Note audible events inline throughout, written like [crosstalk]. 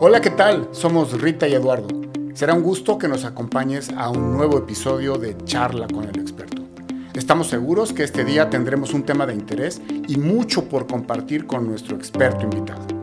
Hola, ¿qué tal? Somos Rita y Eduardo. Será un gusto que nos acompañes a un nuevo episodio de Charla con el experto. Estamos seguros que este día tendremos un tema de interés y mucho por compartir con nuestro experto invitado.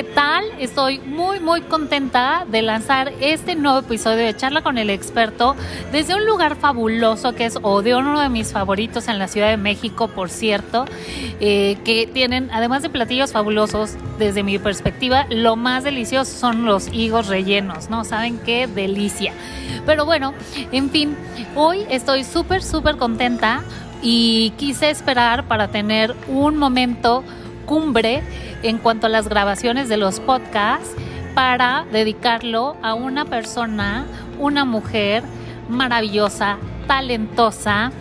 ¿Qué tal? Estoy muy muy contenta de lanzar este nuevo episodio de Charla con el experto desde un lugar fabuloso que es Odeón, uno de mis favoritos en la Ciudad de México, por cierto, eh, que tienen, además de platillos fabulosos, desde mi perspectiva, lo más delicioso son los higos rellenos, ¿no? ¿Saben qué delicia? Pero bueno, en fin, hoy estoy súper súper contenta y quise esperar para tener un momento cumbre en cuanto a las grabaciones de los podcasts para dedicarlo a una persona, una mujer maravillosa, talentosa,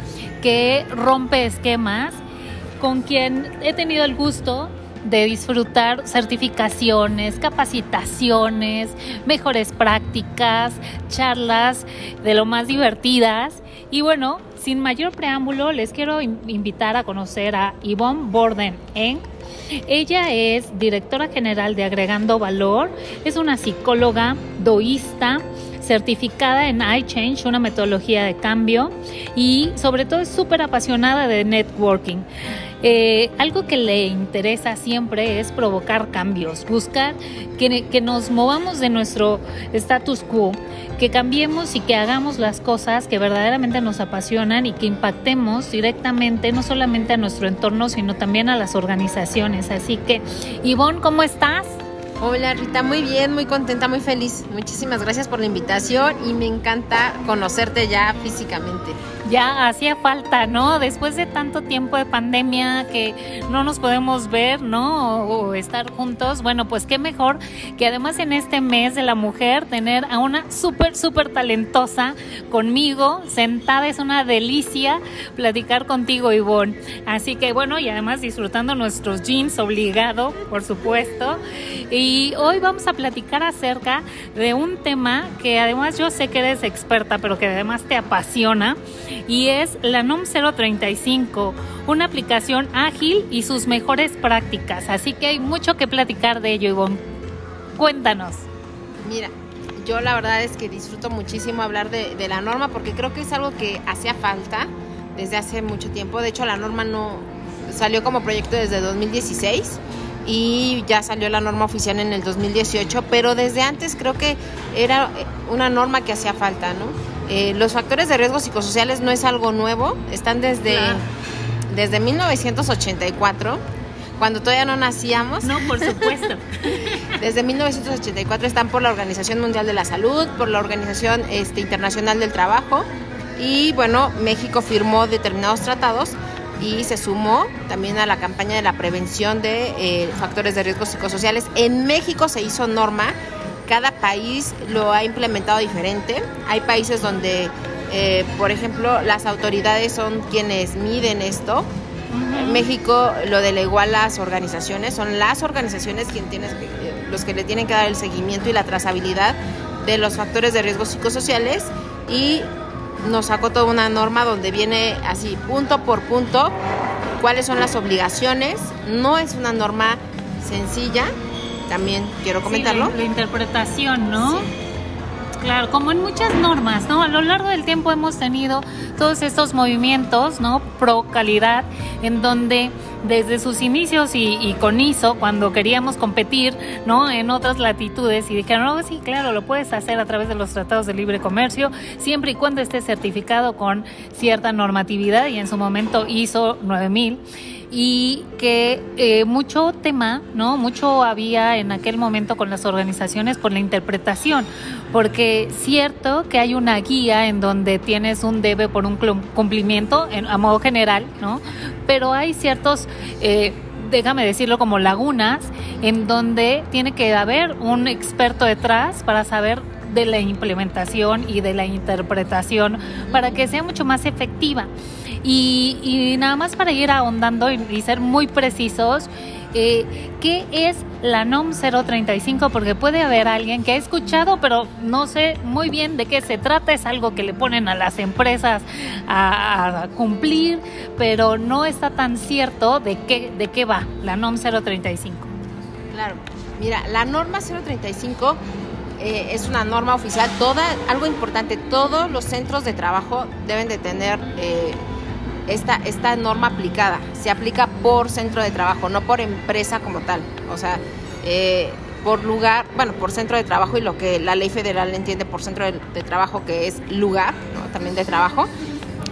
que rompe esquemas, con quien he tenido el gusto de disfrutar certificaciones, capacitaciones, mejores prácticas, charlas de lo más divertidas. Y bueno, sin mayor preámbulo, les quiero invitar a conocer a Yvonne Borden en ella es directora general de Agregando Valor, es una psicóloga doísta certificada en iChange, una metodología de cambio y sobre todo es súper apasionada de networking. Eh, algo que le interesa siempre es provocar cambios, buscar que, que nos movamos de nuestro status quo, que cambiemos y que hagamos las cosas que verdaderamente nos apasionan y que impactemos directamente no solamente a nuestro entorno, sino también a las organizaciones. Así que, Ivonne, ¿cómo estás? Hola Rita, muy bien, muy contenta, muy feliz. Muchísimas gracias por la invitación y me encanta conocerte ya físicamente ya hacía falta, ¿no? Después de tanto tiempo de pandemia que no nos podemos ver, ¿no? O, estar juntos, bueno, pues qué mejor que además en este mes de la mujer tener a una súper, súper talentosa conmigo, sentada, es una delicia platicar contigo, Ivonne. Así que bueno, y además disfrutando nuestros jeans obligado, por supuesto. Y hoy vamos a platicar acerca de un tema que además yo sé que eres experta, pero que además te apasiona y es la NOM 035, una aplicación ágil y sus mejores prácticas. Así que hay mucho que platicar de ello, Ivonne. Cuéntanos. Mira, yo la verdad es que disfruto muchísimo hablar de, de la norma porque creo que es algo que hacía falta desde hace mucho tiempo. De hecho, la norma no salió como proyecto desde 2016 y ya salió la norma oficial en el 2018, pero desde antes creo que era una norma que hacía falta, ¿no? Eh, los factores de riesgo psicosociales no es algo nuevo, están desde, desde 1984, cuando todavía no nacíamos. No, por supuesto. [laughs] desde 1984 están por la Organización Mundial de la Salud, por la Organización este, Internacional del Trabajo y bueno, México firmó determinados tratados y se sumó también a la campaña de la prevención de eh, factores de riesgo psicosociales. En México se hizo norma cada país lo ha implementado diferente. Hay países donde, eh, por ejemplo, las autoridades son quienes miden esto. En México lo delegó a las organizaciones, son las organizaciones quien tienes, eh, los que le tienen que dar el seguimiento y la trazabilidad de los factores de riesgo psicosociales y nos sacó toda una norma donde viene así punto por punto cuáles son las obligaciones. No es una norma sencilla, también quiero comentarlo. la, interpretación, ¿no? Claro, como en muchas normas, ¿no? A lo largo del tiempo hemos tenido todos estos movimientos, ¿no? Pro calidad, en donde desde sus inicios y, con ISO, cuando queríamos competir, ¿no? En otras latitudes y dijeron, no, sí, claro, lo puedes hacer a través de los tratados de libre comercio, siempre y cuando esté certificado con cierta normatividad y en su momento ISO 9000 y que eh, mucho tema, ¿no? Mucho había en aquel momento con las organizaciones por la interpretación, porque cierto que hay una guía en donde tienes un debe por un cumplimiento en, a modo general, ¿no? Pero hay ciertos... Eh, déjame decirlo como lagunas, en donde tiene que haber un experto detrás para saber de la implementación y de la interpretación para que sea mucho más efectiva. Y, nada más para ir ahondando y, ser muy precisos, ¿qué es la NOM 035? Porque puede haber alguien que ha escuchado, pero no sé muy bien de qué se trata. Es algo que le ponen a las empresas a, a cumplir, pero no está tan cierto de qué, de qué va la NOM 035. Claro. Mira, la norma 035 eh, es una norma oficial. Toda, algo importante, todos los centros de trabajo deben de tener eh, esta, esta norma aplicada. Se aplica por centro de trabajo, no por empresa como tal. O sea, eh, por lugar, bueno, por centro de trabajo y lo que la ley federal entiende por centro de, de trabajo, que es lugar, ¿no? también de trabajo.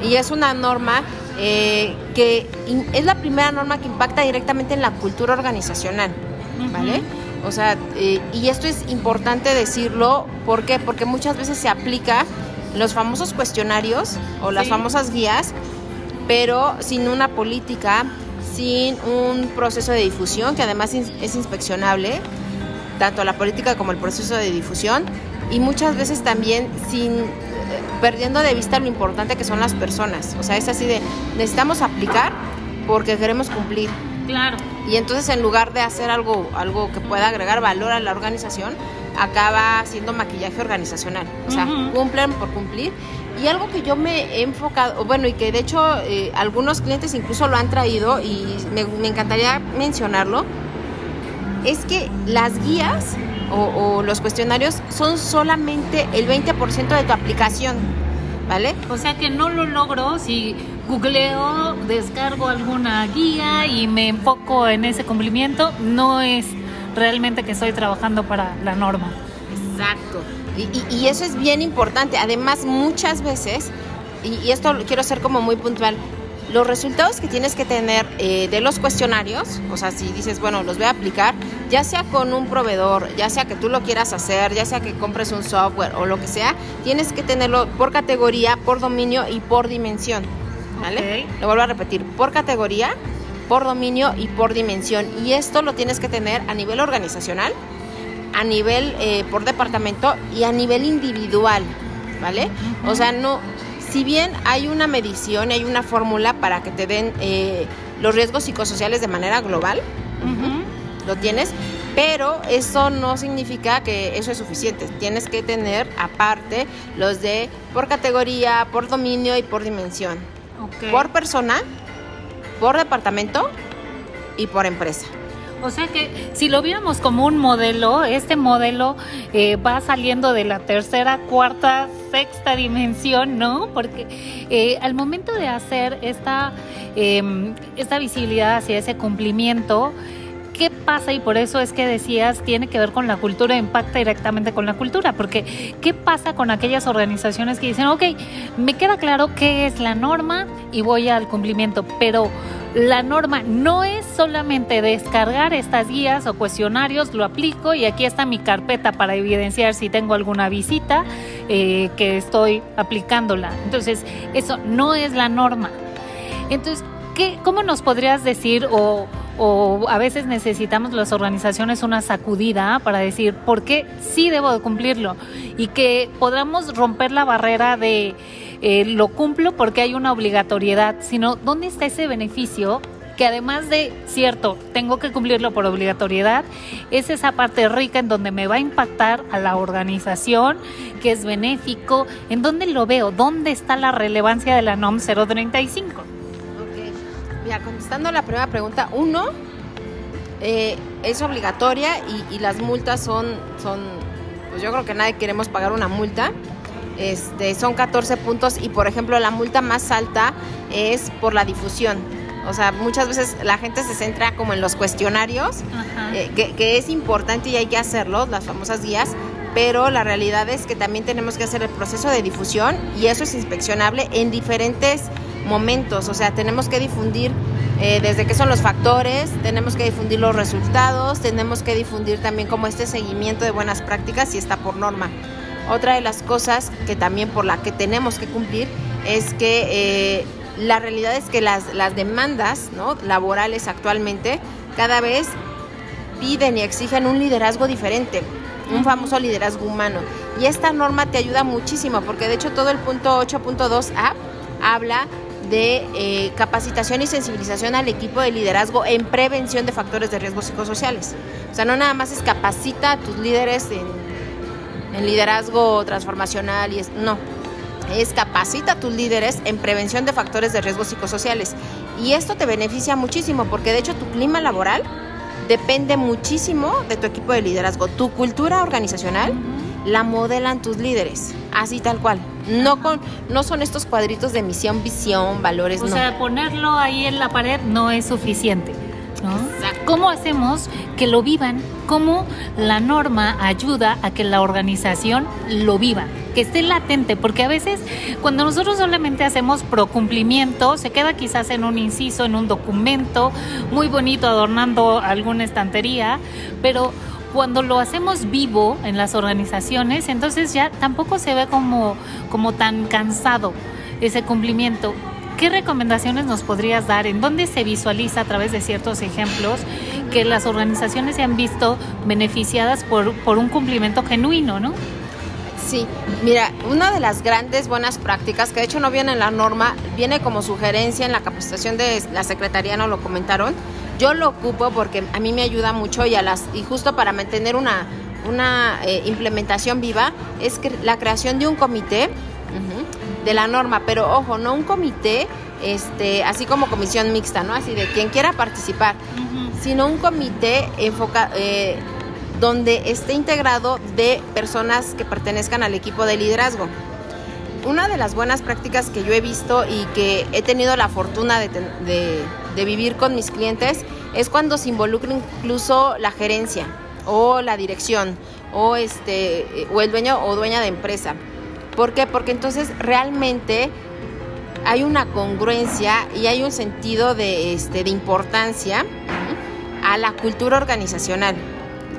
Y es una norma que es la primera norma que impacta directamente en la cultura organizacional, ¿vale? O sea, eh, y esto es importante decirlo, ¿por qué? Porque muchas veces se aplica los famosos cuestionarios o las Sí. famosas guías, pero sin una política, sin un proceso de difusión, que además es inspeccionable, tanto la política como el proceso de difusión, y muchas veces también sin eh, perdiendo de vista lo importante que son las personas. O sea, es así de necesitamos aplicar porque queremos cumplir. Claro. Y entonces en lugar de hacer algo, algo que pueda agregar valor a la organización, acaba siendo maquillaje organizacional. O sea, Ujú. cumplen por cumplir. Y algo que yo me he enfocado, bueno, y que de hecho eh, algunos clientes incluso lo han traído y me, me encantaría mencionarlo, es que las guías o, o los cuestionarios son solamente el 20% de tu aplicación, ¿vale? O sea que no lo logro si googleo, descargo alguna guía y me enfoco en ese cumplimiento, no es realmente que estoy trabajando para la norma. Exacto. Y, y- y eso es bien importante. Además, muchas veces, y, y esto lo quiero ser como muy puntual, los resultados que tienes que tener eh, de los cuestionarios, o sea, si dices, bueno, los voy a aplicar, ya sea con un proveedor, ya sea que tú lo quieras hacer, ya sea que compres un software o lo que sea, tienes que tenerlo por categoría, por dominio y por dimensión. ¿Vale? Lo vuelvo a repetir, por categoría, por dominio y por dimensión. Y esto lo tienes que tener a nivel organizacional, a nivel eh, por departamento y a nivel individual, ¿vale? O sea, no, si bien hay una medición, hay una fórmula para que te den eh, los riesgos psicosociales de manera global, lo tienes, pero eso no significa que eso es suficiente. Tienes que tener aparte los de por categoría, por dominio y por dimensión. Ok. Por persona, por departamento y por empresa. O sea que si lo viéramos como un modelo, este modelo eh, va saliendo de la tercera, cuarta, sexta dimensión, ¿no? Porque eh, al momento de hacer esta, eh, esta visibilidad hacia ese cumplimiento, ¿qué pasa? Y por eso es que decías, tiene que ver con la cultura, impacta directamente con la cultura, porque ¿qué pasa con aquellas organizaciones que dicen, ok, me queda claro qué es la norma y voy al cumplimiento, pero la norma no es solamente descargar estas guías o cuestionarios, lo aplico y aquí está mi carpeta para evidenciar si tengo alguna visita eh, que estoy aplicándola. Entonces, eso no es la norma. Entonces, ¿qué, ¿cómo nos podrías decir o, o a veces necesitamos las organizaciones una sacudida para decir por qué sí debo de cumplirlo y que podamos romper la barrera de eh, lo cumplo porque hay una obligatoriedad, sino dónde está ese beneficio que además de, cierto, tengo que cumplirlo por obligatoriedad, es esa parte rica en donde me va a impactar a la organización, que es benéfico, en dónde lo veo, dónde está la relevancia de la NOM 035. Mira, contestando la primera pregunta, uno, eh, es obligatoria y, y las multas son, son, pues yo creo que nadie queremos pagar una multa. Este, son 14 puntos y por ejemplo la multa más alta es por la difusión. O sea, muchas veces la gente se centra como en los cuestionarios, eh, que, que es importante y hay que hacerlo, las famosas guías, pero la realidad es que también tenemos que hacer el proceso de difusión y eso es inspeccionable en diferentes momentos, o sea, tenemos que difundir eh, desde qué son los factores, tenemos que difundir los resultados, tenemos que difundir también como este seguimiento de buenas prácticas y está por norma. Otra de las cosas que también por la que tenemos que cumplir es que eh, la realidad es que las, las demandas ¿no? laborales actualmente cada vez piden y exigen un liderazgo diferente, un famoso liderazgo humano. Y esta norma te ayuda muchísimo, porque de hecho todo el punto 8.2a habla de eh, capacitación y sensibilización al equipo de liderazgo en prevención de factores de riesgo psicosociales. O sea, no nada más es capacita a tus líderes en, liderazgo transformacional y es, no, es capacita a tus líderes en prevención de factores de riesgo psicosociales. Y esto te beneficia muchísimo porque de hecho tu clima laboral depende muchísimo de tu equipo de liderazgo. Tu cultura organizacional la modelan tus líderes, así tal cual. No con no son estos cuadritos de misión, visión, valores, o sea, ponerlo ahí en la pared no es suficiente. ¿Cómo hacemos que lo vivan? ¿Cómo la norma ayuda a que la organización lo viva? Que esté latente, porque a veces cuando nosotros solamente hacemos pro cumplimiento, se queda quizás en un inciso, en un documento, muy bonito adornando alguna estantería, pero cuando lo hacemos vivo en las organizaciones, entonces ya tampoco se ve como, como tan cansado ese cumplimiento. ¿Qué recomendaciones nos podrías dar? ¿En dónde se visualiza a través de ciertos ejemplos que las organizaciones se han visto beneficiadas por, por un cumplimiento genuino, no? Sí, mira, una de las grandes buenas prácticas, que de hecho no viene en la norma, viene como sugerencia en la capacitación de la Secretaría, no lo comentaron. Yo lo ocupo porque a mí me ayuda mucho y, a las, y justo para mantener una, una eh, implementación viva, es que la creación de un comité de la norma, pero ojo, no un comité, este, así como comisión mixta, ¿no? Así de quien quiera participar, sino un comité enfoca, eh, donde esté integrado de personas que pertenezcan al equipo de liderazgo. Una de las buenas prácticas que yo he visto y que he tenido la fortuna de, vivir con mis clientes es cuando se involucra incluso la gerencia o la dirección o este o el dueño o dueña de empresa ¿Por qué? Porque entonces realmente hay una congruencia y hay un sentido de, este, de importancia a la cultura organizacional.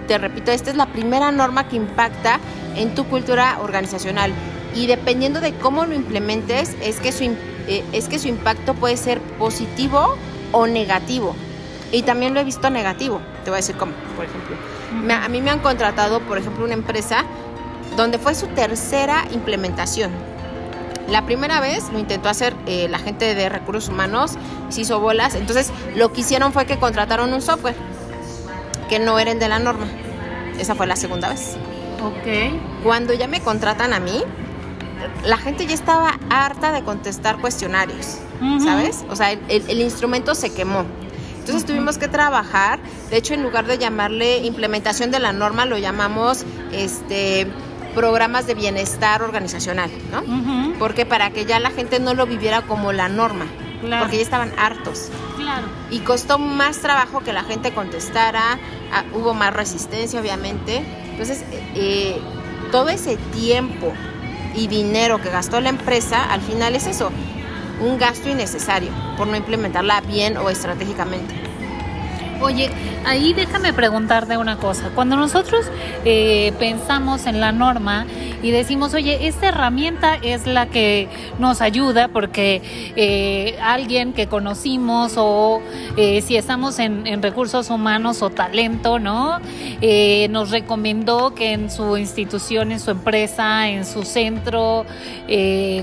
Te repito, esta es la primera norma que impacta en tu cultura organizacional y dependiendo de cómo lo implementes es que su, eh, es que su impacto puede ser positivo o negativo. Y también lo he visto negativo. Te voy a decir cómo, por ejemplo. a mí me han contratado, por ejemplo, una empresa donde fue su tercera implementación. La primera vez lo intentó hacer eh, la gente de recursos humanos, se hizo bolas, entonces lo que hicieron fue que contrataron un software que no era de la norma. Esa fue la segunda vez. Ok. Cuando ya me contratan a mí, la gente ya estaba harta de contestar cuestionarios, ¿sabes? O sea, el, instrumento se quemó. Entonces tuvimos que trabajar, de hecho en lugar de llamarle implementación de la norma, lo llamamos este programas de bienestar organizacional, ¿no? Porque para que ya la gente no lo viviera como la norma, porque ya estaban hartos. Claro. Y costó más trabajo que la gente contestara, ah, hubo más resistencia, obviamente. Entonces, eh, todo ese tiempo y dinero que gastó la empresa, al final es eso, un gasto innecesario por no implementarla bien o estratégicamente. Oye, ahí déjame preguntarte una cosa. Cuando nosotros eh, pensamos en la norma y decimos, oye, esta herramienta es la que nos ayuda porque eh, alguien que conocimos o eh, si estamos en, recursos humanos o talento, ¿no? nos recomendó que en su institución, en su empresa, en su centro,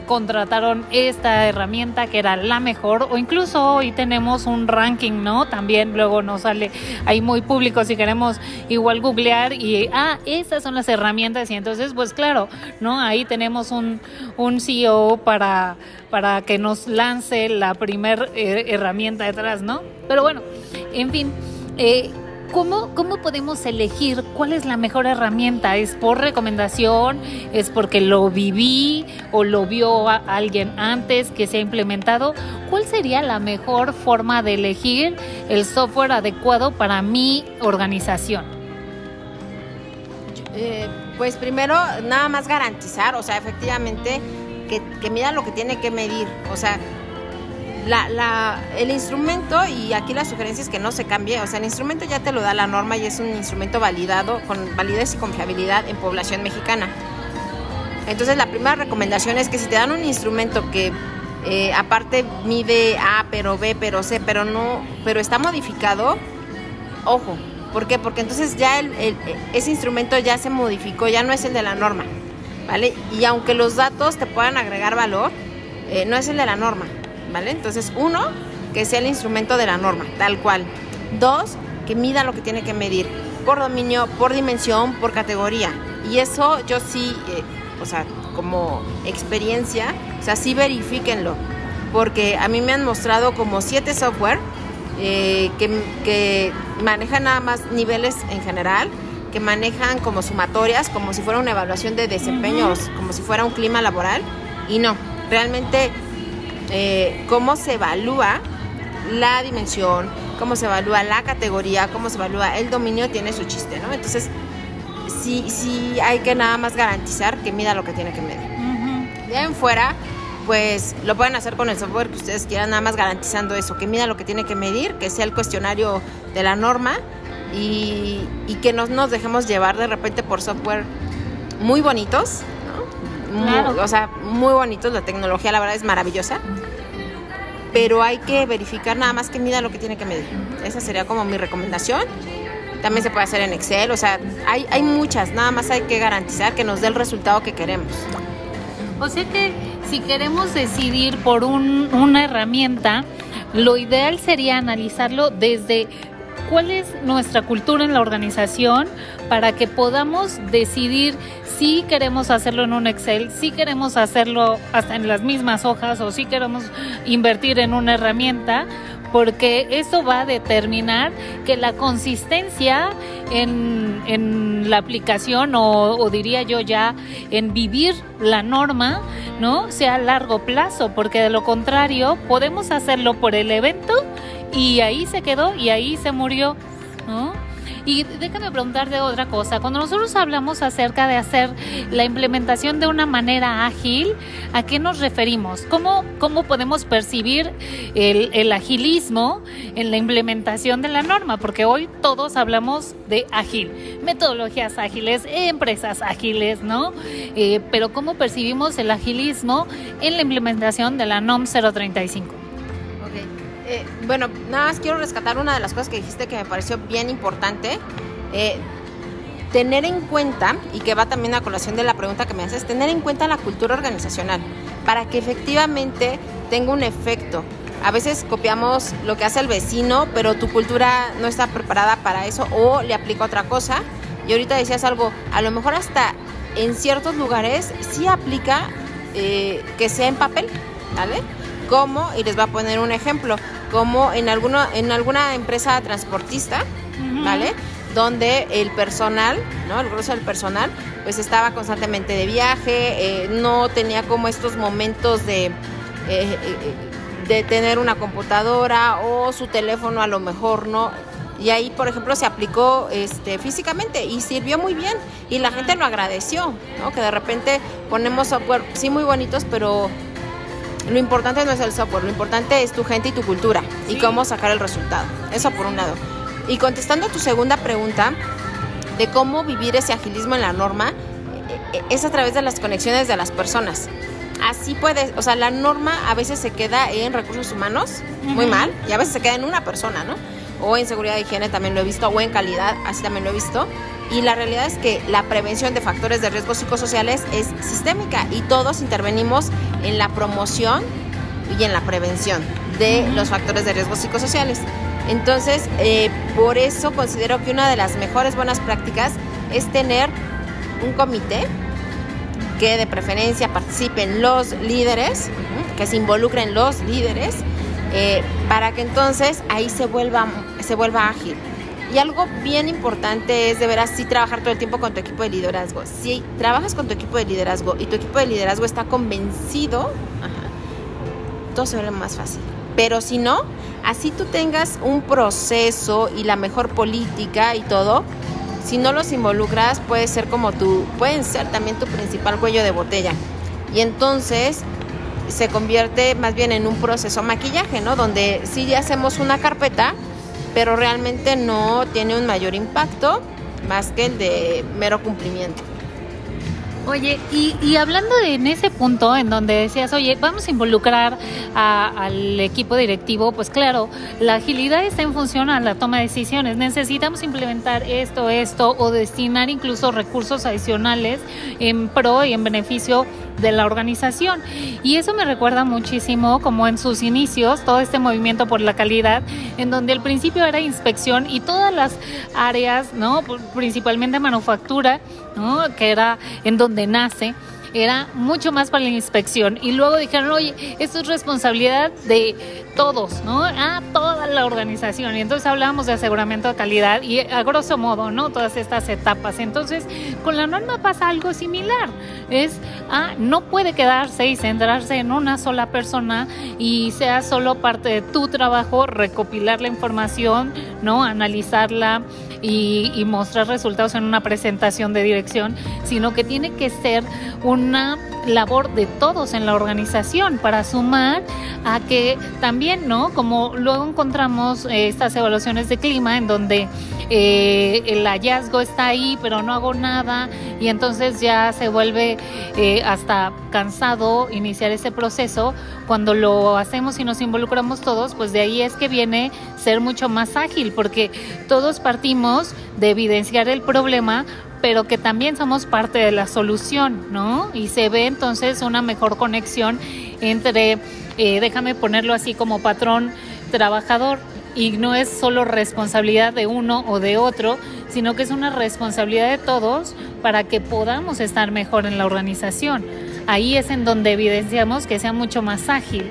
contrataron esta herramienta que era la mejor o incluso hoy tenemos un ranking, ¿no? También luego nos sale ahí muy público si queremos igual googlear y, ah, esas son las herramientas y entonces, pues claro, ¿no? Ahí tenemos un, un CEO para, para que nos lance la primer eh, herramienta detrás, ¿no? Pero bueno, en fin. Eh, ¿Cómo, ¿Cómo podemos elegir cuál es la mejor herramienta? ¿Es por recomendación? ¿Es porque lo viví o lo vio alguien antes que se ha implementado? ¿Cuál sería la mejor forma de elegir el software adecuado para mi organización? Eh, pues primero, nada más garantizar, o sea, efectivamente, que, que mida lo que tiene que medir. O sea, la, el instrumento, y aquí la sugerencia es que no se cambie, o sea, el instrumento ya te lo da la norma y es un instrumento validado con validez y confiabilidad en población mexicana. Entonces la primera recomendación es que si te dan un instrumento que eh, aparte mide A, pero B, pero C, pero no, pero está modificado, ojo, ¿por qué? Porque entonces ya ese instrumento ya se modificó, ya no es el de la norma, ¿vale? Y aunque los datos te puedan agregar valor, eh, no es el de la norma. ¿Vale? Entonces, uno, que sea el instrumento de la norma, tal cual. Dos, que mida lo que tiene que medir, por dominio, por dimensión, por categoría. Y eso yo sí, eh, o sea, como experiencia, o sea, sí verifíquenlo, porque a mí me han mostrado como siete software eh, que, que manejan nada más niveles en general, que manejan como sumatorias, como si fuera una evaluación de desempeños, como si fuera un clima laboral, y no, realmente eh, cómo se evalúa la dimensión, cómo se evalúa la categoría, cómo se evalúa el dominio, tiene su chiste, ¿no? Entonces, sí, sí hay que nada más garantizar que mida lo que tiene que medir. De en fuera, pues lo pueden hacer con el software que ustedes quieran, nada más garantizando eso, que mida lo que tiene que medir, que sea el cuestionario de la norma y, y que no nos dejemos llevar de repente por software muy bonitos, Muy- o sea, muy bonitos, la tecnología la verdad es maravillosa, pero hay que verificar nada más que mida lo que tiene que medir. Esa sería como mi recomendación. También se puede hacer en Excel, o sea, hay, hay muchas, nada más hay que garantizar que nos dé el resultado que queremos. O sea que si queremos decidir por un- una herramienta, lo ideal sería analizarlo desde cuál es nuestra cultura en la organización para que podamos decidir si queremos hacerlo en un Excel, si queremos hacerlo hasta en las mismas hojas o si queremos invertir en una herramienta, porque eso va a determinar que la consistencia en, en la aplicación o, o diría yo ya en vivir la norma, ¿no? Sea a largo plazo, porque de lo contrario podemos hacerlo por el evento y ahí se quedó y ahí se murió, ¿no? Y déjame preguntarte otra cosa. Cuando nosotros hablamos acerca de hacer la implementación de una manera ágil, ¿a qué nos referimos? ¿Cómo, cómo podemos percibir el, el agilismo en la implementación de la norma? Porque hoy todos hablamos de ágil, metodologías ágiles, empresas ágiles, ¿no? Eh, pero ¿cómo percibimos el agilismo en la implementación de la NOM 035? Eh, bueno, nada más quiero rescatar una de las cosas que dijiste que me pareció bien importante. Eh, tener en cuenta, y que va también a colación de la pregunta que me haces, tener en cuenta la cultura organizacional para que efectivamente tenga un efecto. A veces copiamos lo que hace el vecino, pero tu cultura no está preparada para eso o le aplica otra cosa. Y ahorita decías algo, a lo mejor hasta en ciertos lugares sí aplica eh, que sea en papel, ¿vale? Como, y les voy a poner un ejemplo, como en, alguno, en alguna empresa transportista, ¿vale? Donde el personal, ¿no? El grueso del personal, pues estaba constantemente de viaje, eh, no tenía como estos momentos de, eh, eh, de tener una computadora o su teléfono a lo mejor no. Y ahí, por ejemplo, se aplicó este, físicamente y sirvió muy bien. Y la gente lo agradeció, ¿no? Que de repente ponemos software, sí, muy bonitos, pero lo importante no es el software, lo importante es tu gente y tu cultura y cómo sacar el resultado. Eso por un lado. Y contestando a tu segunda pregunta de cómo vivir ese agilismo en la norma, eh, eh, es a través de las conexiones de las personas. Así puedes, o sea, la norma a veces se queda en recursos humanos, muy mal, y a veces se queda en una persona, ¿no? O en seguridad de higiene también lo he visto, o en calidad, así también lo he visto. Y la realidad es que la prevención de factores de riesgo psicosociales es sistémica y todos intervenimos en la promoción y en la prevención de los factores de riesgo psicosociales. Entonces, eh, por eso considero que una de las mejores buenas prácticas es tener un comité que de preferencia participen los líderes, que se involucren los líderes, eh, para que entonces ahí se vuelva, se vuelva ágil. Y algo bien importante es de veras sí trabajar todo el tiempo con tu equipo de liderazgo. Si trabajas con tu equipo de liderazgo y tu equipo de liderazgo está convencido, todo se vuelve más fácil. Pero si no, así tú tengas un proceso y la mejor política y todo, si no los involucras puede ser como tu, pueden ser también tu principal cuello de botella. Y entonces se convierte más bien en un proceso maquillaje, ¿no? Donde sí hacemos una carpeta, pero realmente no tiene un mayor impacto más que el de mero cumplimiento. Oye, y, y hablando de en ese punto en donde decías, oye, vamos a involucrar al equipo directivo, pues claro, la agilidad está en función a la toma de decisiones. Necesitamos implementar esto, esto, o destinar incluso recursos adicionales en pro y en beneficio de la organización. Y eso me recuerda muchísimo como en sus inicios, todo este movimiento por la calidad, en donde al principio era inspección y todas las áreas, ¿no? principalmente manufactura, ¿no? que era en donde nace era mucho más para la inspección. Y luego dijeron, oye, esto es responsabilidad de todos, ¿no? A toda la organización. Y entonces hablábamos de aseguramiento de calidad y a grosso modo, ¿no? Todas estas etapas. Entonces, con la norma pasa algo similar. Es, ah, no puede quedarse y centrarse en una sola persona y sea solo parte de tu trabajo recopilar la información, ¿no? Analizarla y, mostrar resultados en una presentación de dirección, sino que tiene que ser una labor de todos en la organización para sumar a que también, ¿no? Como luego encontramos eh, estas evaluaciones de clima en donde eh, el hallazgo está ahí, pero no hago nada y entonces ya se vuelve eh, hasta cansado iniciar ese proceso. Cuando lo hacemos y nos involucramos todos, pues de ahí es que viene ser mucho más ágil, porque todos partimos de evidenciar el problema, pero que también somos parte de la solución, ¿no? Y se ve entonces una mejor conexión entre, eh, déjame ponerlo así como patrón trabajador, y no es solo responsabilidad de uno o de otro, sino que es una responsabilidad de todos para que podamos estar mejor en la organización. Ahí es en donde evidenciamos que sea mucho más ágil.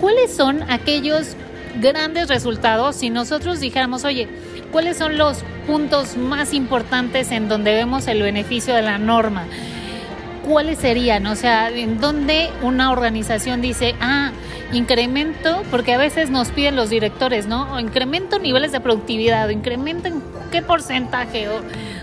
¿Cuáles son aquellos grandes resultados si nosotros dijéramos, oye, ¿cuáles son los puntos más importantes en donde vemos el beneficio de la norma. ¿Cuáles serían? O sea, en donde una organización dice, ah, incremento, porque a veces nos piden los directores, ¿no? O incremento niveles de productividad, o incremento en qué porcentaje, o,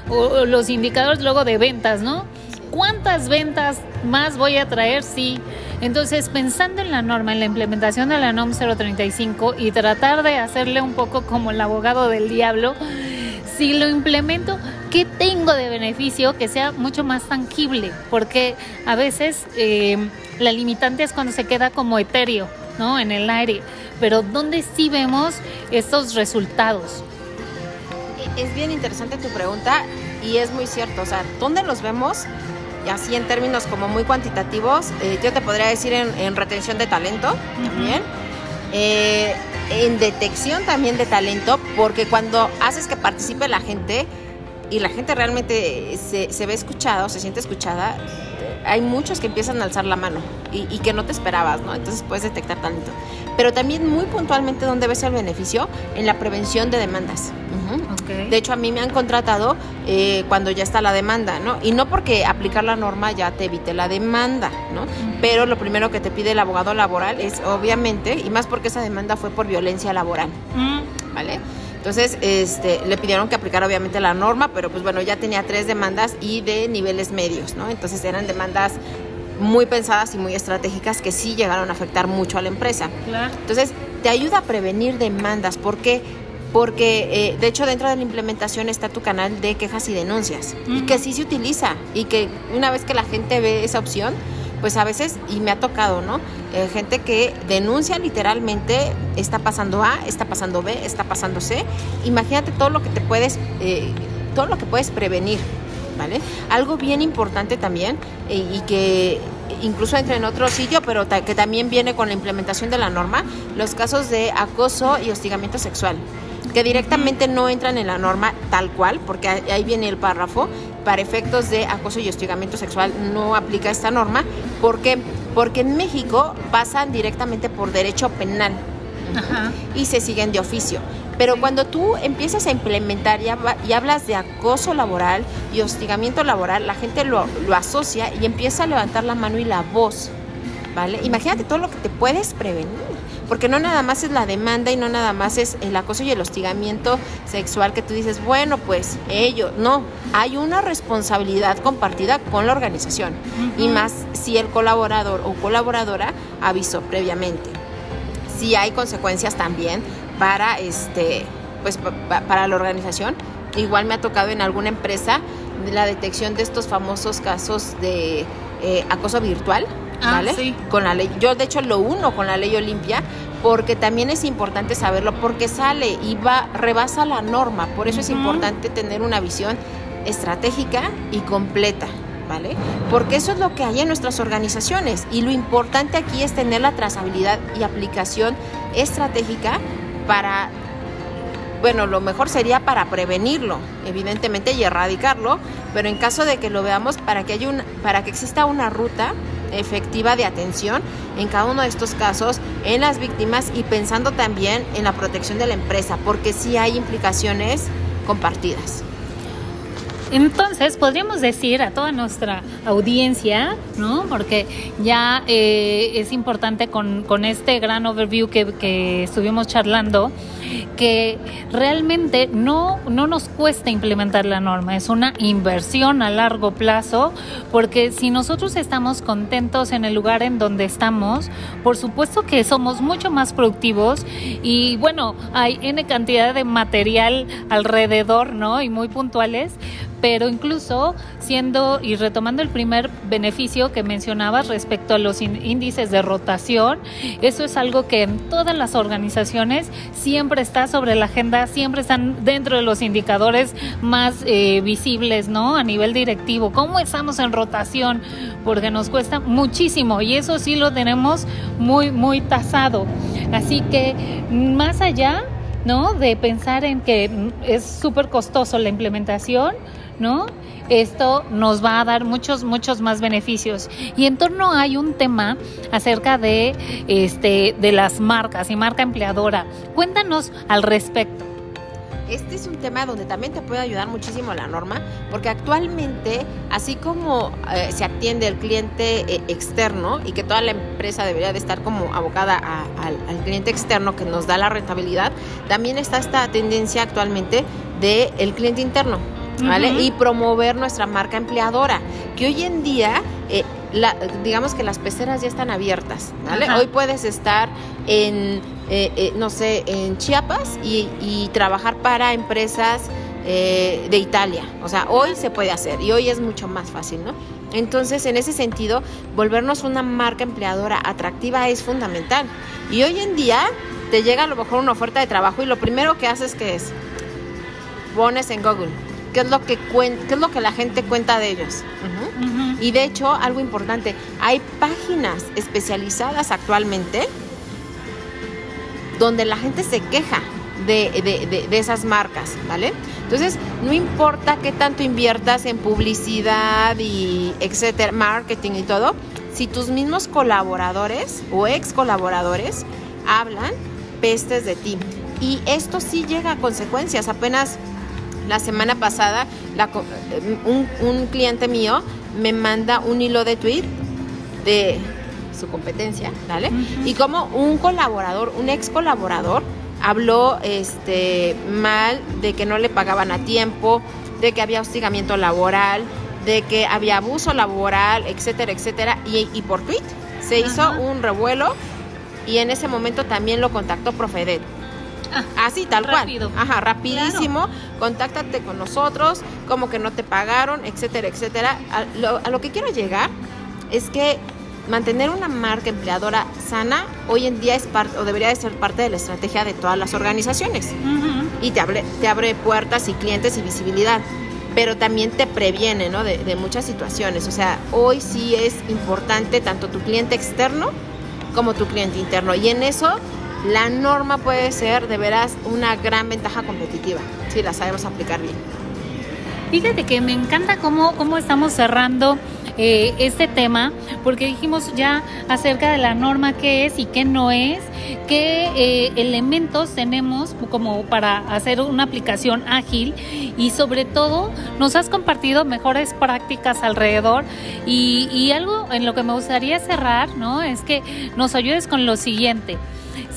o los indicadores luego de ventas, ¿no? ¿Cuántas ventas más voy a traer? Sí. Entonces, pensando en la norma, en la implementación de la NOM 035 y tratar de hacerle un poco como el abogado del diablo, si lo implemento, ¿qué tengo de beneficio que sea mucho más tangible? Porque a veces eh, la limitante es cuando se queda como etéreo, ¿no? En el aire. Pero ¿dónde sí vemos estos resultados? Es bien interesante tu pregunta y es muy cierto. O sea, ¿dónde los vemos? Y así en términos como muy cuantitativos, eh, yo te podría decir en, retención de talento también. Eh, en detección también de talento, porque cuando haces que participe la gente y la gente realmente se, se ve escuchada o se siente escuchada, hay muchos que empiezan a alzar la mano y, que no te esperabas, ¿no? Entonces puedes detectar talento. Pero también muy puntualmente dónde ves el beneficio en la prevención de demandas. De hecho, a mí me han contratado eh, cuando ya está la demanda, ¿no? Y no porque aplicar la norma ya te evite la demanda, ¿no? Pero lo primero que te pide el abogado laboral es, obviamente, y más porque esa demanda fue por violencia laboral, ¿vale? Entonces, este, le pidieron que aplicara obviamente la norma, pero pues bueno, ya tenía tres demandas y de niveles medios, ¿no? Entonces eran demandas muy pensadas y muy estratégicas que sí llegaron a afectar mucho a la empresa. Claro. Entonces, te ayuda a prevenir demandas. ¿Por qué? Porque, eh, de hecho, dentro de la implementación está tu canal de quejas y denuncias. Y que sí se utiliza. Y que una vez que la gente ve esa opción, pues a veces, y me ha tocado, ¿no? Eh, gente que denuncia literalmente, está pasando A, está pasando B, está pasando C. Imagínate todo lo que te puedes, eh, todo lo que puedes prevenir, ¿vale? Algo bien importante también eh, y que incluso entra en otro sitio, pero que también viene con la implementación de la norma, los casos de acoso y hostigamiento sexual que directamente no entran en la norma tal cual, porque ahí viene el párrafo, para efectos de acoso y hostigamiento sexual no aplica esta norma. ¿Por qué? Porque en México pasan directamente por derecho penal y se siguen de oficio. Pero cuando tú empiezas a implementar y, hablas de acoso laboral y hostigamiento laboral, la gente lo, lo asocia y empieza a levantar la mano y la voz. ¿Vale? Imagínate todo lo que te puedes prevenir porque no nada más es la demanda y no nada más es el acoso y el hostigamiento sexual que tú dices, bueno, pues ello, no, hay una responsabilidad compartida con la organización y más si el colaborador o colaboradora avisó previamente. Si hay consecuencias también para este pues para la organización. Igual me ha tocado en alguna empresa la detección de estos famosos casos de eh, acoso virtual, Ah, ¿vale? Con la ley. Yo de hecho lo uno con la ley Olimpia porque también es importante saberlo porque sale y va rebasa la norma, por eso es importante tener una visión estratégica y completa. ¿vale? Porque eso es lo que hay en nuestras organizaciones y lo importante aquí es tener la trazabilidad y aplicación estratégica para bueno, lo mejor sería para prevenirlo, evidentemente, y erradicarlo, pero en caso de que lo veamos, para que, haya para que exista una ruta efectiva de atención en cada uno de estos casos, en las víctimas y pensando también en la protección de la empresa, porque sí hay implicaciones compartidas. Entonces, podríamos decir a toda nuestra audiencia, ¿no? Porque ya eh, es importante con, este gran overview que, que estuvimos charlando, que realmente no, no nos cuesta implementar la norma, es una inversión a largo plazo, porque si nosotros estamos contentos en el lugar en donde estamos, por supuesto que somos mucho más productivos y bueno, hay N cantidad de material alrededor, ¿no? Y muy puntuales, pero incluso siendo y retomando el primer beneficio que mencionabas respecto a los índices de rotación, eso es algo que en todas las organizaciones siempre está sobre la agenda, siempre están dentro de los indicadores más eh, visibles, ¿no? A nivel directivo, ¿cómo estamos en rotación? Porque nos cuesta muchísimo y eso sí lo tenemos muy, muy tasado. Así que más allá, ¿no? De pensar en que es súper costoso la implementación, ¿no? Esto nos va a dar muchos, muchos más beneficios. Y en torno hay un tema acerca de, este, de las marcas y marca empleadora. Cuéntanos al respecto. Este es un tema donde también te puede ayudar muchísimo la norma, porque actualmente, así como eh, se atiende el cliente eh, externo y que toda la empresa debería de estar como abocada al, cliente externo que nos da la rentabilidad, también está esta tendencia actualmente del el cliente interno y promover nuestra marca empleadora, que hoy en día, eh, digamos que las peceras ya están abiertas, ¿vale? Hoy puedes estar en, eh, eh, no sé, en Chiapas y, trabajar para empresas de Italia. O sea, hoy se puede hacer y hoy es mucho más fácil, ¿no? Entonces, en ese sentido, volvernos una marca empleadora atractiva es fundamental. Y hoy en día te llega a lo mejor una oferta de trabajo y lo primero que haces que es pones en Google qué es lo que qué es lo que la gente cuenta de ellos. Y de hecho, algo importante, hay páginas especializadas actualmente donde la gente se queja de, esas marcas, ¿vale? Entonces, no importa qué tanto inviertas en publicidad y etcétera, marketing y todo, si tus mismos colaboradores o ex colaboradores hablan pestes de ti. Y esto sí llega a consecuencias. Apenas la semana pasada, un, cliente mío me manda un hilo de tweet de su competencia, ¿vale? Y como un colaborador, un ex colaborador, habló este, mal de que no le pagaban a tiempo, de que había hostigamiento laboral, de que había abuso laboral, etcétera, etcétera, y, por tweet se hizo un revuelo y en ese momento también lo contactó Profedet. Ah, [laughs] Así, tal cual. Ajá, rapidísimo. Contáctate con nosotros, como que no te pagaron, etcétera, etcétera. A lo, que quiero llegar es que mantener una marca empleadora sana hoy en día es parte o debería de ser parte de la estrategia de todas las organizaciones. Y te abre, te abre puertas y clientes y visibilidad. Pero también te previene ¿no? de, de muchas situaciones. O sea, hoy sí es importante tanto tu cliente externo como tu cliente interno. Y en eso la norma puede ser de veras una gran ventaja competitiva si la sabemos aplicar bien. Fíjate que me encanta cómo, cómo estamos cerrando eh, este tema, porque dijimos ya acerca de la norma qué es y qué no es, qué eh, elementos tenemos como para hacer una aplicación ágil y sobre todo nos has compartido mejores prácticas alrededor y, y algo en lo que me gustaría cerrar, ¿no? Es que nos ayudes con lo siguiente.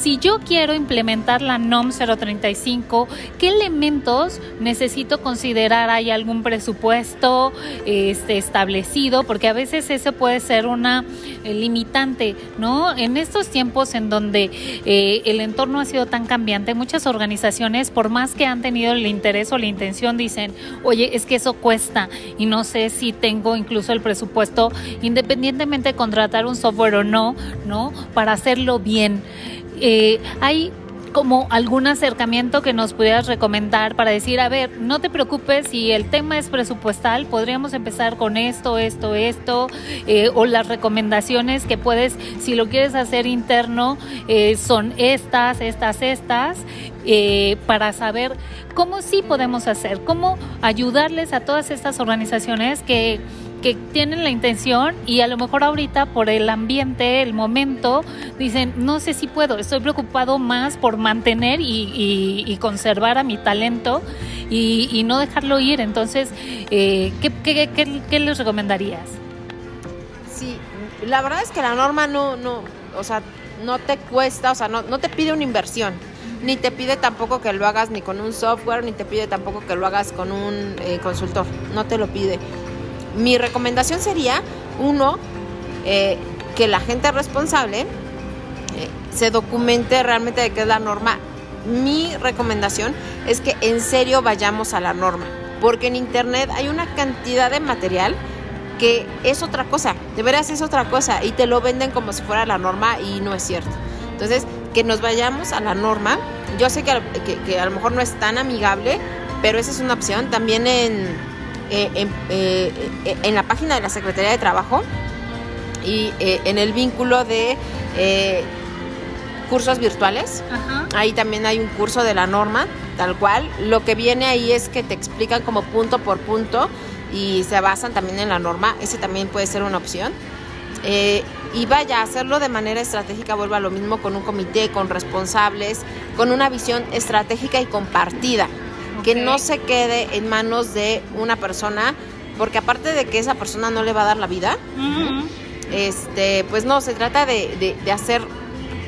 Si yo quiero implementar la NOM 035, ¿qué elementos necesito considerar? ¿Hay algún presupuesto este, establecido? Porque a veces ese puede ser una eh, limitante, ¿no? En estos tiempos en donde eh, el entorno ha sido tan cambiante, muchas organizaciones, por más que han tenido el interés o la intención, dicen, oye, es que eso cuesta y no sé si tengo incluso el presupuesto, independientemente de contratar un software o no, ¿no? Para hacerlo bien. Eh, hay como algún acercamiento que nos pudieras recomendar para decir, a ver, no te preocupes si el tema es presupuestal, podríamos empezar con esto, esto, esto, eh, o las recomendaciones que puedes, si lo quieres hacer interno, eh, son estas, estas, estas, para saber cómo sí podemos hacer, cómo ayudarles a todas estas organizaciones que que tienen la intención y a lo mejor ahorita por el ambiente, el momento, dicen, no sé si puedo, estoy preocupado más por mantener y, conservar a mi talento y, no dejarlo ir. Entonces, eh, ¿qué, les recomendarías? Sí, la verdad es que la norma no, no, o sea, no te cuesta, o sea, no, no te pide una inversión ni te pide tampoco que lo hagas ni con un software, ni te pide tampoco que lo hagas con un eh, consultor, no te lo pide mi recomendación sería, uno, eh, que la gente responsable eh, se documente realmente de qué es la norma. Mi recomendación es que en serio vayamos a la norma, porque en Internet hay una cantidad de material que es otra cosa, de veras es otra cosa, y te lo venden como si fuera la norma y no es cierto. Entonces, que nos vayamos a la norma, yo sé que, que a lo mejor no es tan amigable, pero esa es una opción. También en eh, eh, eh, en, la página de la Secretaría de Trabajo y en el vínculo de cursos virtuales. Ahí también hay un curso de la norma, tal cual. Lo que viene ahí es que te explican como punto por punto y se basan también en la norma. Ese también puede ser una opción. y vaya, hacerlo de manera estratégica vuelva a lo mismo con un comité, con responsables, con una visión estratégica y compartida que no se quede en manos de una persona, porque aparte de que esa persona no le va a dar la vida, este, pues no, se trata de, hacer,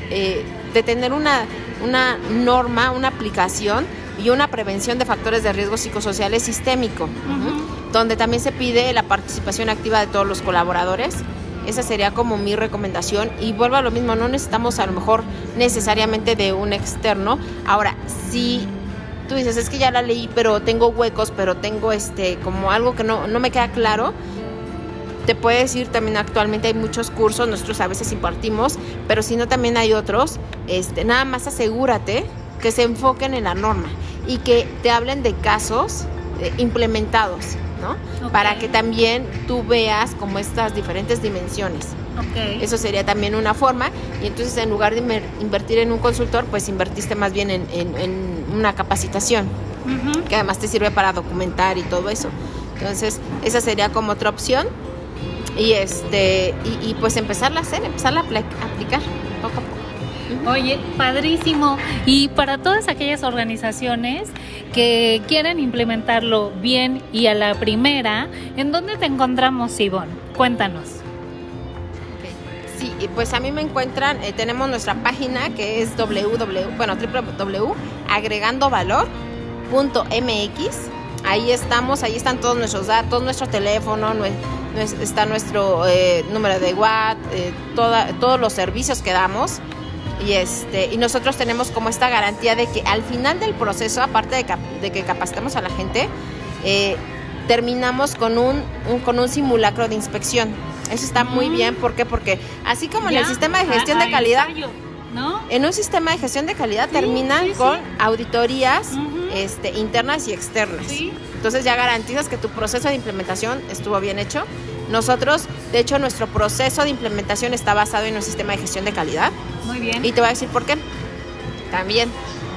eh, de tener una, una norma, una aplicación y una prevención de factores de riesgo psicosociales sistémico, donde también se pide la participación activa de todos los colaboradores. Esa sería como mi recomendación. Y vuelvo a lo mismo, no necesitamos a lo mejor necesariamente de un externo. Ahora, si tú dices, es que ya la leí, pero tengo huecos, pero tengo este como algo que no, no me queda claro, te puede decir también actualmente hay muchos cursos, nosotros a veces impartimos, pero si no también hay otros, este, nada más asegúrate que se enfoquen en la norma y que te hablen de casos eh, implementados, ¿no? Para que también tú veas como estas diferentes dimensiones. Eso sería también una forma. Y entonces en lugar de invertir en un consultor, pues invertiste más bien en, una capacitación, que además te sirve para documentar y todo eso. Entonces, esa sería como otra opción. Y este y, pues empezarla a hacer, empezarla a aplicar poco a poco. Oye, padrísimo. Y para todas aquellas organizaciones que quieren implementarlo bien y a la primera, ¿en dónde te encontramos, Ivonne? Cuéntanos. Sí, pues a mí me encuentran, eh, tenemos nuestra página que es www, bueno, www.agregandovalor.mx. Ahí estamos, ahí están todos nuestros datos, nuestro teléfono, está nuestro eh, número de WhatsApp, eh, todos los servicios que damos. Y, este, y nosotros tenemos como esta garantía de que al final del proceso, aparte de, que capacitemos a la gente, terminamos con un, con un simulacro de inspección. Eso está muy bien, ¿por qué? Porque así como en el sistema de gestión de calidad, ¿no? en un sistema de gestión de calidad terminan con auditorías este, internas y externas. Entonces ya garantizas que tu proceso de implementación estuvo bien hecho. Nosotros, de hecho, nuestro proceso de implementación está basado en un sistema de gestión de calidad. Muy bien. Y te voy a decir por qué. También.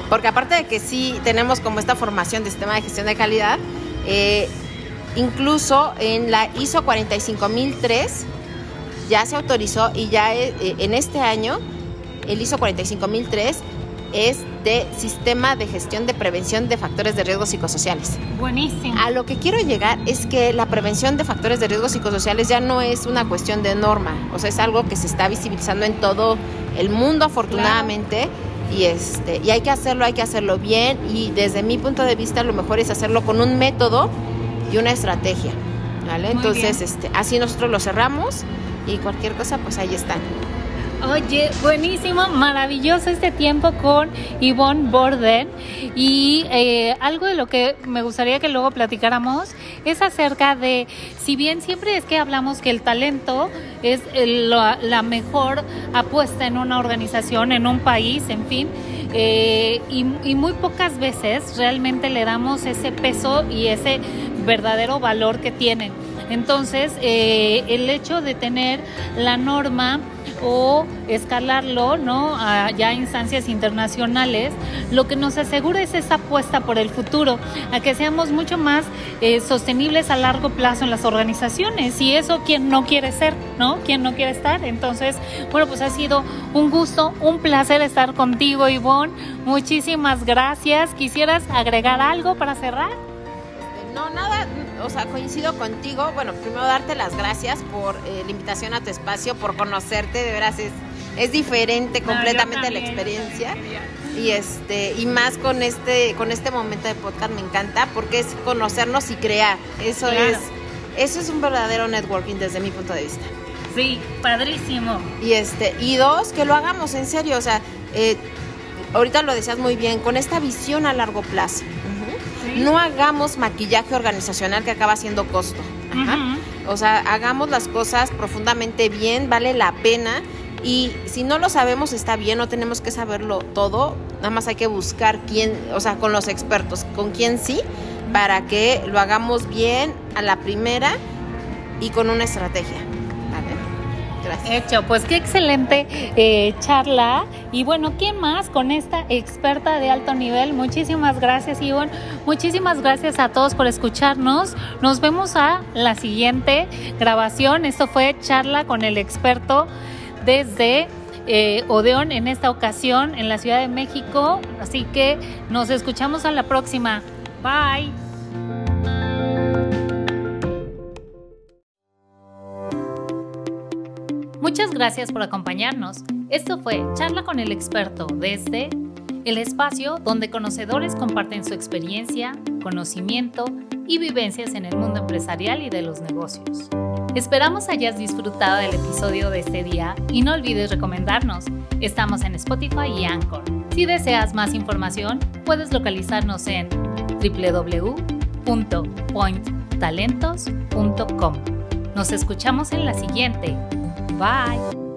Porque aparte de que sí tenemos como esta formación de sistema de gestión de calidad, eh, Incluso en la ISO 45003 ya se autorizó y ya eh, en este año el ISO 45003 es de Sistema de Gestión de Prevención de Factores de Riesgo Psicosociales. Buenísimo. A lo que quiero llegar es que la prevención de factores de riesgo psicosociales ya no es una cuestión de norma, o sea, es algo que se está visibilizando en todo el mundo afortunadamente. Y, este, y hay que hacerlo, hay que hacerlo bien y desde mi punto de vista lo mejor es hacerlo con un método y una estrategia. ¿vale? Entonces, este, así nosotros lo cerramos y cualquier cosa, pues ahí están. Oye, buenísimo, maravilloso este tiempo con Yvonne Borden. Y eh, algo de lo que me gustaría que luego platicáramos es acerca de, si bien siempre es que hablamos que el talento es la mejor apuesta en una organización, en un país, en fin, eh, y, y muy pocas veces realmente le damos ese peso y ese verdadero valor que tienen. Entonces, eh, el hecho de tener la norma o escalarlo, ¿no? A ya instancias internacionales, lo que nos asegura es esa apuesta por el futuro, a que seamos mucho más eh, sostenibles a largo plazo en las organizaciones. Y eso, ¿quién no quiere ser, no? ¿Quién no quiere estar? Entonces, bueno, pues ha sido un gusto, un placer estar contigo, Ivonne. Muchísimas gracias. ¿Quisieras agregar algo para cerrar? No, nada, o sea, coincido contigo. Bueno, primero darte las gracias por eh, la invitación a tu espacio, por conocerte, de veras es, es diferente completamente la experiencia. Y este, y más con este, con este momento de podcast me encanta, porque es conocernos y crear. Eso es, eso es un verdadero networking desde mi punto de vista. Sí, padrísimo. Y este, y dos, que lo hagamos en serio, o sea, eh, ahorita lo decías muy bien, con esta visión a largo plazo. No hagamos maquillaje organizacional que acaba siendo costo. O sea, hagamos las cosas profundamente bien, vale la pena. Y si no lo sabemos, está bien, no tenemos que saberlo todo. Nada más hay que buscar quién, o sea, con los expertos, con quién sí, para que lo hagamos bien a la primera y con una estrategia. Hecho, pues qué excelente eh, charla. Y bueno, ¿quién más con esta experta de alto nivel? Muchísimas gracias, Ivonne. Muchísimas gracias a todos por escucharnos. Nos vemos a la siguiente grabación. Esto fue charla con el experto desde eh, Odeón en esta ocasión en la Ciudad de México. Así que nos escuchamos a la próxima. Bye. Gracias por acompañarnos. Esto fue Charla con el experto desde el espacio donde conocedores comparten su experiencia, conocimiento y vivencias en el mundo empresarial y de los negocios. Esperamos hayas disfrutado del episodio de este día y no olvides recomendarnos. Estamos en Spotify y Anchor. Si deseas más información, puedes localizarnos en www.pointtalentos.com. Nos escuchamos en la siguiente. Bye.